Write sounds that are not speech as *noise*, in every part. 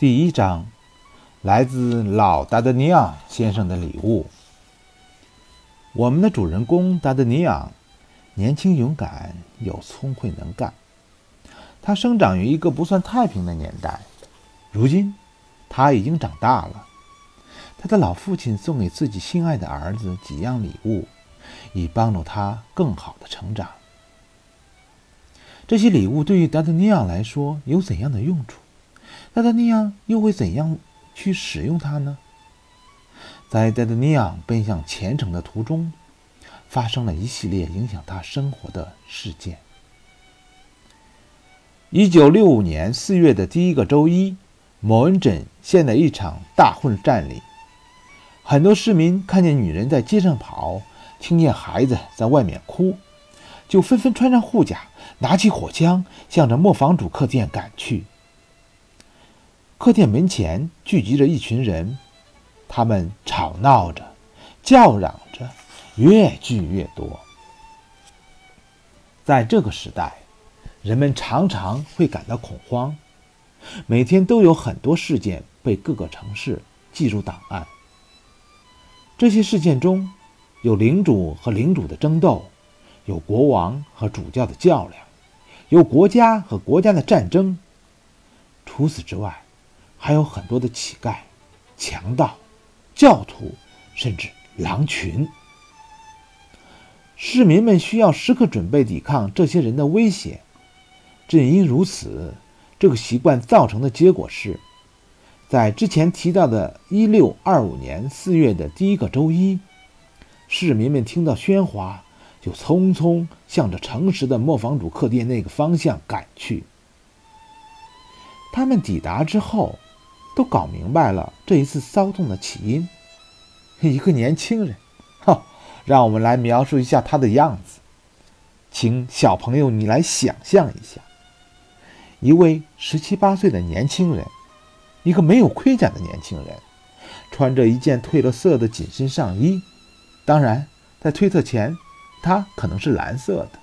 第一章，来自老达德尼昂先生的礼物。我们的主人公达德尼昂，年轻勇敢又聪慧能干。他生长于一个不算太平的年代。如今，他已经长大了。他的老父亲送给自己心爱的儿子几样礼物，以帮助他更好的成长。这些礼物对于达德尼昂来说有怎样的用处？戴德尼昂又会怎样去使用它呢？在戴德尼昂奔向前程的途中，发生了一系列影响他生活的事件。一九六五年四月的第一个周一，某恩镇陷在一场大混战里。很多市民看见女人在街上跑，听见孩子在外面哭，就纷纷穿上护甲，拿起火枪，向着磨坊主客店赶去。客店门前聚集着一群人，他们吵闹着，叫嚷着，越聚越多。在这个时代，人们常常会感到恐慌。每天都有很多事件被各个城市记入档案。这些事件中，有领主和领主的争斗，有国王和主教的较量，有国家和国家的战争。除此之外，还有很多的乞丐、强盗、教徒，甚至狼群。市民们需要时刻准备抵抗这些人的威胁。正因如此，这个习惯造成的结果是，在之前提到的1625年4月的第一个周一，市民们听到喧哗，就匆匆向着诚实的磨坊主客店那个方向赶去。他们抵达之后。都搞明白了这一次骚动的起因。一个年轻人，哈，让我们来描述一下他的样子。请小朋友你来想象一下，一位十七八岁的年轻人，一个没有盔甲的年轻人，穿着一件褪了色的紧身上衣，当然，在推测前，他可能是蓝色的。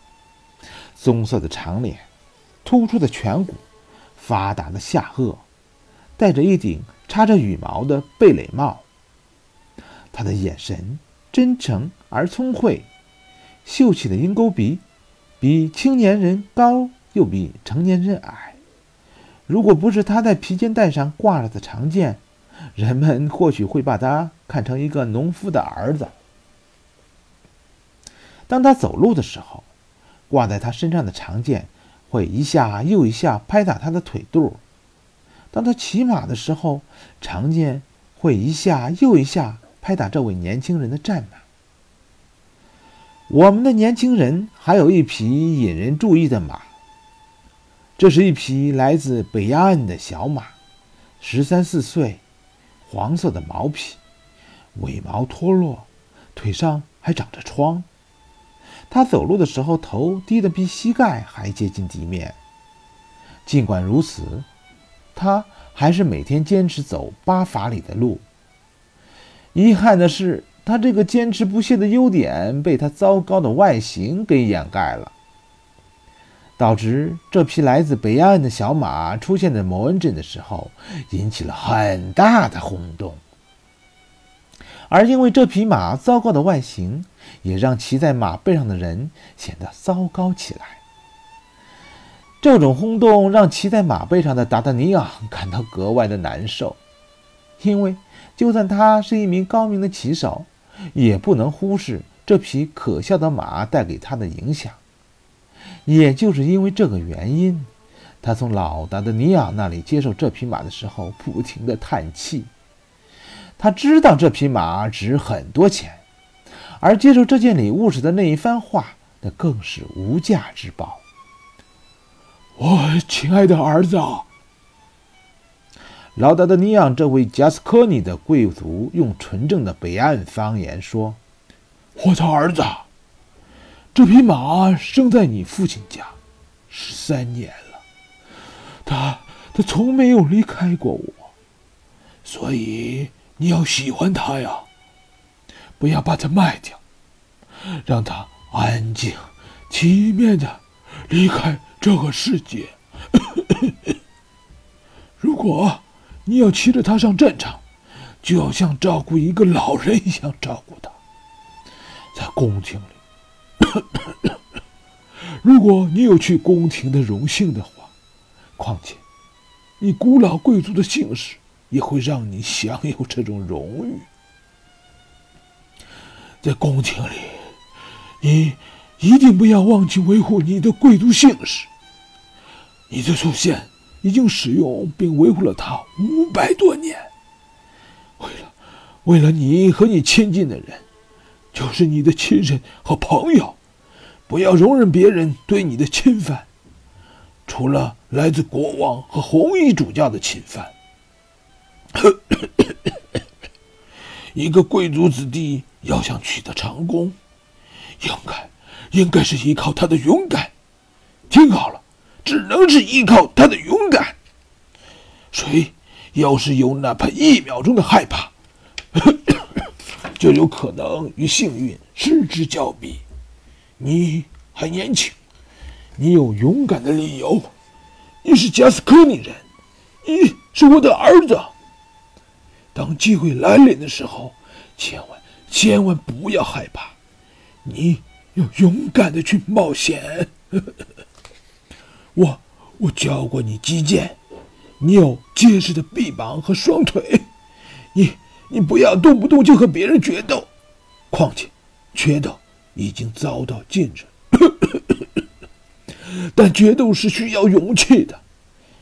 棕色的长脸，突出的颧骨，发达的下颚。戴着一顶插着羽毛的贝雷帽，他的眼神真诚而聪慧，秀气的鹰钩鼻，比青年人高又比成年人矮。如果不是他在皮肩带上挂着的长剑，人们或许会把他看成一个农夫的儿子。当他走路的时候，挂在他身上的长剑会一下又一下拍打他的腿肚。当他骑马的时候，长剑会一下又一下拍打这位年轻人的战马。我们的年轻人还有一匹引人注意的马，这是一匹来自北亚岸的小马，十三四岁，黄色的毛皮，尾毛脱落，腿上还长着疮。他走路的时候头低得比膝盖还接近地面。尽管如此。他还是每天坚持走八法里的路。遗憾的是，他这个坚持不懈的优点被他糟糕的外形给掩盖了，导致这匹来自北岸的小马出现在摩恩镇的时候引起了很大的轰动。而因为这匹马糟糕的外形，也让骑在马背上的人显得糟糕起来。这种轰动让骑在马背上的达达尼昂感到格外的难受，因为就算他是一名高明的骑手，也不能忽视这匹可笑的马带给他的影响。也就是因为这个原因，他从老达达尼昂那里接受这匹马的时候，不停地叹气。他知道这匹马值很多钱，而接受这件礼物时的那一番话，那更是无价之宝。我亲爱的儿子啊，劳达德尼昂这位加斯科尼的贵族用纯正的北岸方言说：“我的儿子，这匹马生在你父亲家十三年了，他他从没有离开过我，所以你要喜欢它呀，不要把它卖掉，让它安静、体面的离开。”这个世界，*coughs* 如果你要骑着它上战场，就要像照顾一个老人一样照顾它。在宫廷里，*coughs* 如果你有去宫廷的荣幸的话，况且你古老贵族的姓氏也会让你享有这种荣誉。在宫廷里，你一定不要忘记维护你的贵族姓氏。你的祖先。已经使用并维护了它五百多年。为了，为了你和你亲近的人，就是你的亲人和朋友，不要容忍别人对你的侵犯，除了来自国王和红衣主教的侵犯。*coughs* 一个贵族子弟要想取得成功，应该，应该是依靠他的勇敢。听好了。只能是依靠他的勇敢。谁要是有哪怕一秒钟的害怕，*coughs* 就有可能与幸运失之交臂。你还年轻，你有勇敢的理由。你是加斯科尼人，你是我的儿子。当机会来临的时候，千万千万不要害怕，你要勇敢的去冒险。*laughs* 我我教过你击剑，你有结实的臂膀和双腿，你你不要动不动就和别人决斗，况且决斗已经遭到禁止。*coughs* 但决斗是需要勇气的，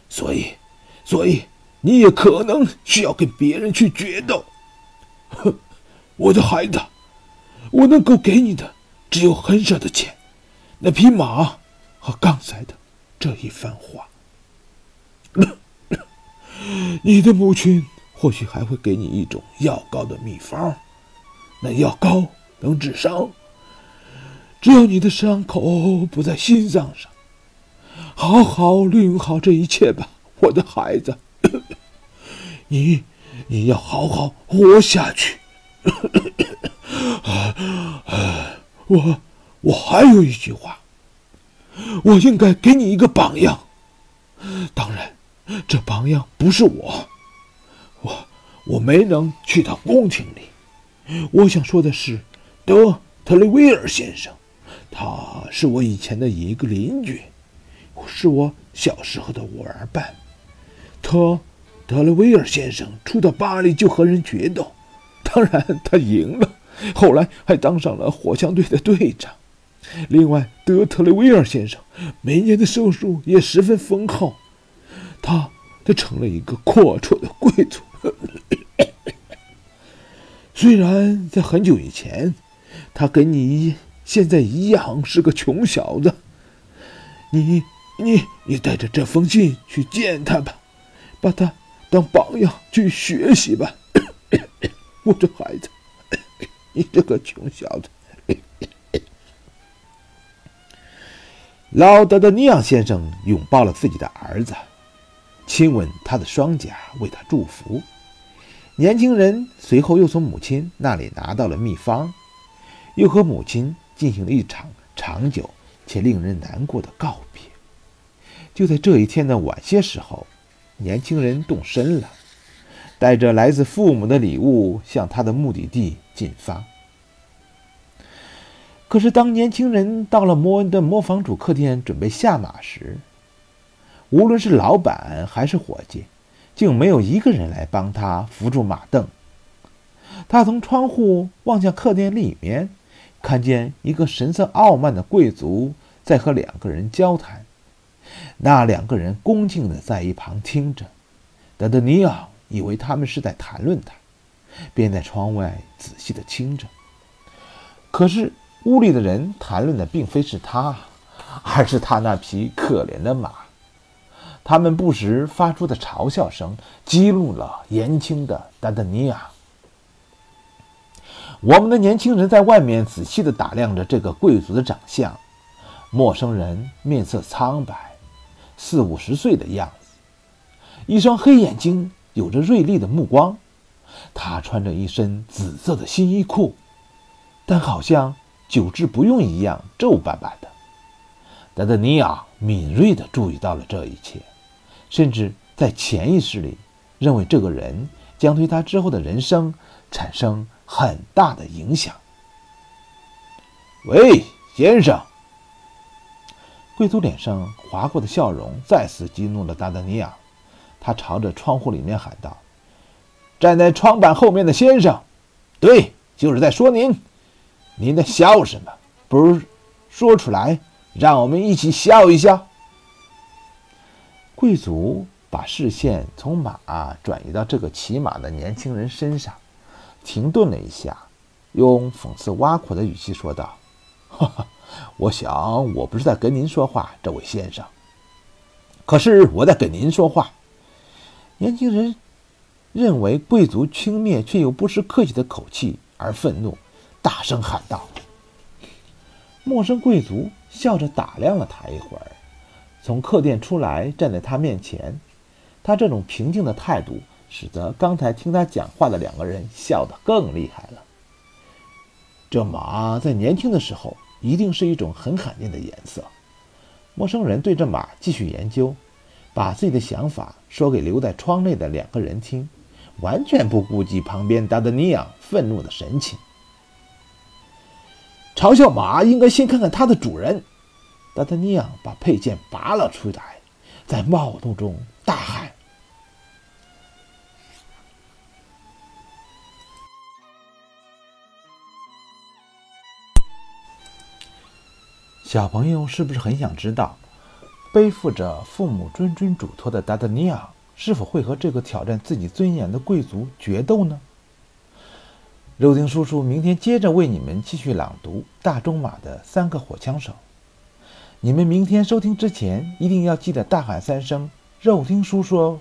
所以所以你也可能需要跟别人去决斗。哼 *laughs* 我的孩子，我能够给你的只有很少的钱，那匹马和刚才的。这一番话，*clears throat* 你的母亲或许还会给你一种药膏的秘方，那药膏能治伤。只要你的伤口不在心脏上，好好利用好这一切吧，我的孩子。*clears throat* 你，你要好好活下去。*clears throat* 我，我还有一句话。我应该给你一个榜样，当然，这榜样不是我，我我没能去到宫廷里。我想说的是，德特雷威尔先生，他是我以前的一个邻居，是我小时候的玩伴。特德雷威尔先生初到巴黎就和人决斗，当然他赢了，后来还当上了火枪队的队长。另外，德特雷威尔先生每年的收入也十分丰厚，他他成了一个阔绰的贵族。虽然在很久以前，他跟你现在一样是个穷小子。你你你带着这封信去见他吧，把他当榜样去学习吧，*coughs* 我这孩子，你这个穷小子。*laughs* 老德的尼昂先生拥抱了自己的儿子，亲吻他的双颊，为他祝福。年轻人随后又从母亲那里拿到了秘方，又和母亲进行了一场长久且令人难过的告别。就在这一天的晚些时候，年轻人动身了，带着来自父母的礼物向他的目的地进发。可是，当年轻人到了摩恩的磨坊主客店准备下马时，无论是老板还是伙计，竟没有一个人来帮他扶住马凳。他从窗户望向客店里面，看见一个神色傲慢的贵族在和两个人交谈。那两个人恭敬地在一旁听着。德德尼奥以为他们是在谈论他，便在窗外仔细地听着。可是。屋里的人谈论的并非是他，而是他那匹可怜的马。他们不时发出的嘲笑声激怒了年轻的丹德尼亚。我们的年轻人在外面仔细地打量着这个贵族的长相。陌生人面色苍白，四五十岁的样子，一双黑眼睛有着锐利的目光。他穿着一身紫色的新衣裤，但好像……久治不用一样皱巴巴的，达德尼亚敏锐地注意到了这一切，甚至在潜意识里认为这个人将对他之后的人生产生很大的影响。喂，先生！贵族脸上划过的笑容再次激怒了达达尼亚，他朝着窗户里面喊道：“站在窗板后面的先生，对，就是在说您。您在笑什么？不如说出来，让我们一起笑一笑。”贵族把视线从马转移到这个骑马的年轻人身上，停顿了一下，用讽刺挖苦的语气说道：“哈哈。”我想，我不是在跟您说话，这位先生。可是我在跟您说话。年轻人认为贵族轻蔑却又不失客气的口气而愤怒，大声喊道：“陌生贵族笑着打量了他一会儿，从客店出来，站在他面前。他这种平静的态度，使得刚才听他讲话的两个人笑得更厉害了。这马在年轻的时候。一定是一种很罕见的颜色。陌生人对着马继续研究，把自己的想法说给留在窗内的两个人听，完全不顾及旁边达德尼昂愤怒的神情。嘲笑马应该先看看它的主人。达德尼昂把佩剑拔了出来，在冒动中大喊。小朋友是不是很想知道，背负着父母谆谆嘱托的达达尼亚是否会和这个挑战自己尊严的贵族决斗呢？肉丁叔叔明天接着为你们继续朗读大仲马的三个火枪手。你们明天收听之前一定要记得大喊三声“肉丁叔叔”哦。